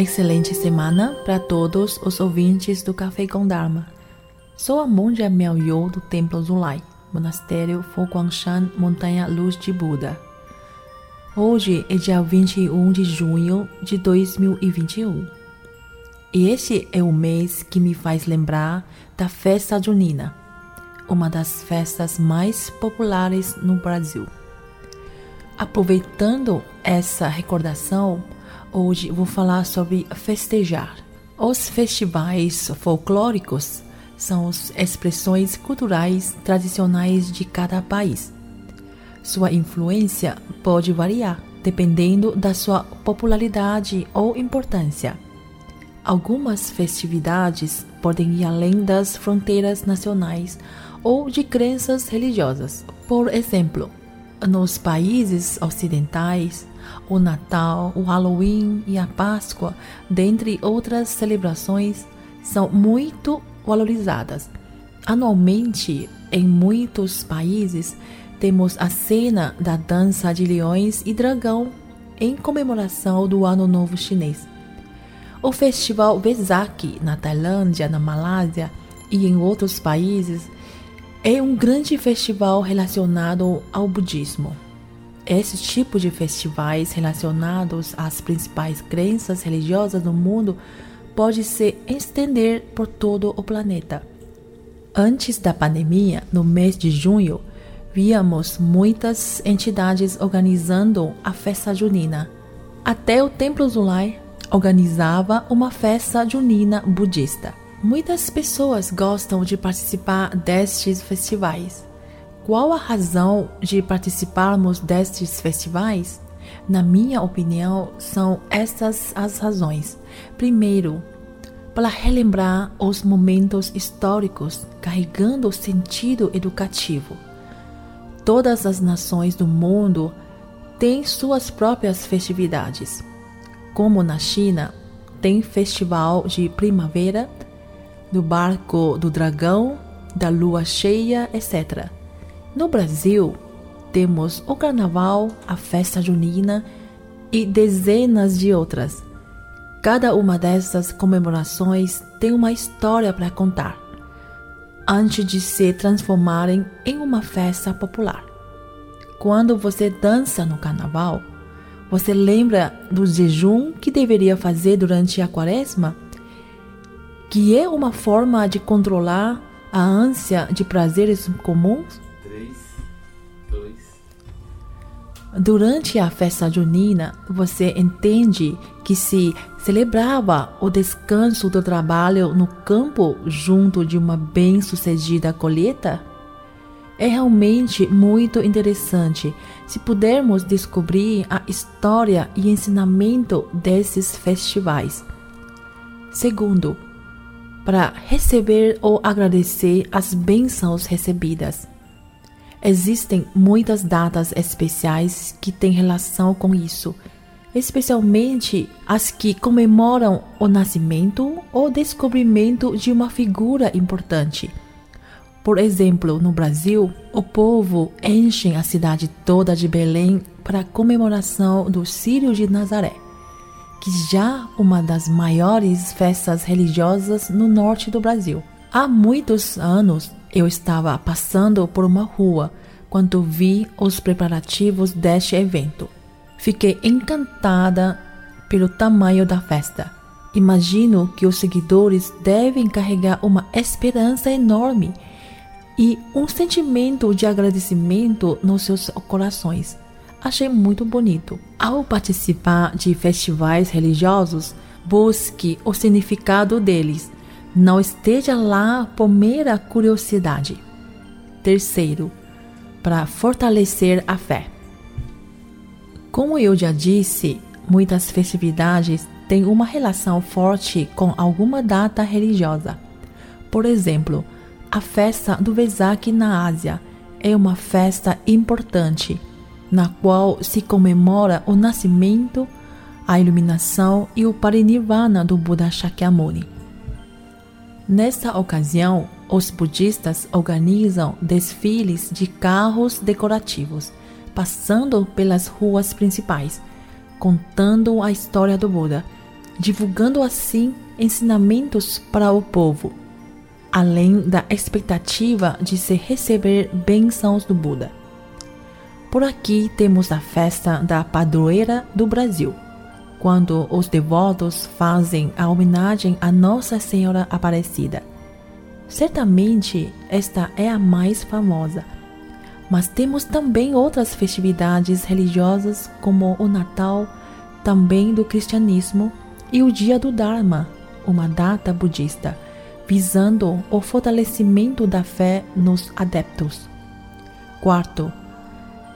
Excelente semana para todos os ouvintes do Café com Dharma. Sou a monja Miao do Templo Zulai, Monastério Foguangshan, Montanha Luz de Buda. Hoje é dia 21 de junho de 2021. E este é o mês que me faz lembrar da festa junina, uma das festas mais populares no Brasil. Aproveitando essa recordação, hoje vou falar sobre festejar. Os festivais folclóricos são as expressões culturais tradicionais de cada país. Sua influência pode variar dependendo da sua popularidade ou importância. Algumas festividades podem ir além das fronteiras nacionais ou de crenças religiosas. Por exemplo, nos países ocidentais, o Natal, o Halloween e a Páscoa, dentre outras celebrações, são muito valorizadas. Anualmente, em muitos países, temos a cena da dança de leões e dragão em comemoração do Ano Novo Chinês. O Festival Vesak na Tailândia, na Malásia e em outros países é um grande festival relacionado ao budismo. Esse tipo de festivais relacionados às principais crenças religiosas do mundo pode se estender por todo o planeta. Antes da pandemia, no mês de junho, víamos muitas entidades organizando a festa junina. Até o Templo Zulai organizava uma festa junina budista. Muitas pessoas gostam de participar destes festivais. Qual a razão de participarmos destes festivais? Na minha opinião, são estas as razões. Primeiro, para relembrar os momentos históricos, carregando sentido educativo. Todas as nações do mundo têm suas próprias festividades. Como na China, tem festival de primavera do barco do dragão, da lua cheia, etc. No Brasil, temos o carnaval, a festa junina e dezenas de outras. Cada uma dessas comemorações tem uma história para contar, antes de se transformarem em uma festa popular. Quando você dança no carnaval, você lembra do jejum que deveria fazer durante a quaresma? que é uma forma de controlar a ânsia de prazeres comuns? Durante a festa junina, você entende que se celebrava o descanso do trabalho no campo junto de uma bem-sucedida colheita? É realmente muito interessante se pudermos descobrir a história e ensinamento desses festivais. Segundo, para receber ou agradecer as bênçãos recebidas. Existem muitas datas especiais que têm relação com isso, especialmente as que comemoram o nascimento ou descobrimento de uma figura importante. Por exemplo, no Brasil, o povo enche a cidade toda de Belém para a comemoração do Círio de Nazaré que já uma das maiores festas religiosas no norte do Brasil. Há muitos anos eu estava passando por uma rua quando vi os preparativos deste evento. Fiquei encantada pelo tamanho da festa. Imagino que os seguidores devem carregar uma esperança enorme e um sentimento de agradecimento nos seus corações achei muito bonito. Ao participar de festivais religiosos, busque o significado deles. Não esteja lá por mera curiosidade. Terceiro, para fortalecer a fé. Como eu já disse, muitas festividades têm uma relação forte com alguma data religiosa. Por exemplo, a festa do Vesak na Ásia é uma festa importante na qual se comemora o nascimento, a iluminação e o parinirvana do Buda Shakyamuni. Nesta ocasião, os budistas organizam desfiles de carros decorativos, passando pelas ruas principais, contando a história do Buda. divulgando assim ensinamentos para o povo, além da expectativa de se receber bênçãos do Buda. Por aqui temos a festa da padroeira do Brasil, quando os devotos fazem a homenagem a Nossa Senhora Aparecida. Certamente esta é a mais famosa, mas temos também outras festividades religiosas como o Natal, também do cristianismo, e o Dia do Dharma, uma data budista, visando o fortalecimento da fé nos adeptos. Quarto,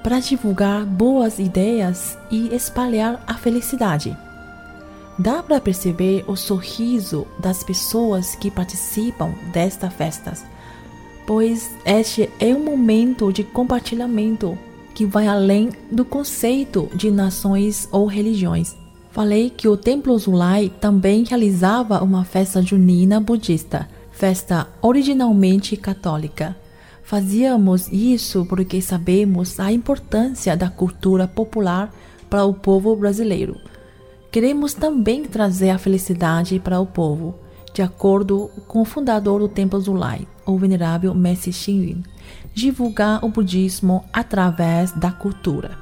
para divulgar boas ideias e espalhar a felicidade. Dá para perceber o sorriso das pessoas que participam destas festas, pois este é um momento de compartilhamento que vai além do conceito de nações ou religiões. Falei que o Templo Zulai também realizava uma festa junina budista, festa originalmente católica. Fazíamos isso porque sabemos a importância da cultura popular para o povo brasileiro. Queremos também trazer a felicidade para o povo, de acordo com o fundador do Templo Zulai, o venerável Messi Xingyun, divulgar o budismo através da cultura.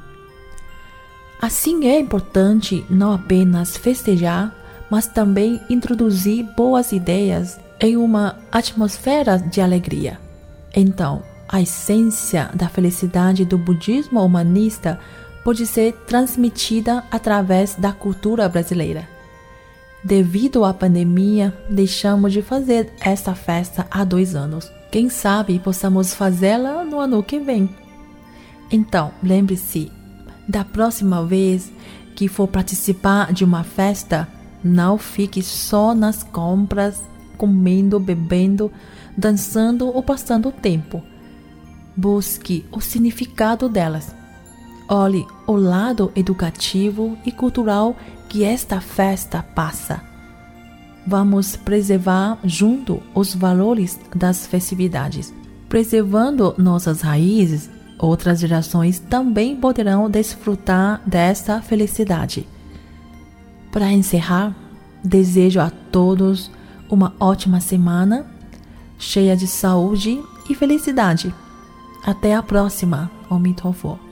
Assim é importante não apenas festejar, mas também introduzir boas ideias em uma atmosfera de alegria. Então, a essência da felicidade do budismo humanista pode ser transmitida através da cultura brasileira. Devido à pandemia, deixamos de fazer esta festa há dois anos. Quem sabe possamos fazê-la no ano que vem. Então, lembre-se, da próxima vez que for participar de uma festa, não fique só nas compras, comendo, bebendo, dançando ou passando o tempo. Busque o significado delas. Olhe o lado educativo e cultural que esta festa passa. Vamos preservar junto os valores das festividades. Preservando nossas raízes, outras gerações também poderão desfrutar dessa felicidade. Para encerrar, desejo a todos uma ótima semana, cheia de saúde e felicidade. Até a próxima, Omitofo.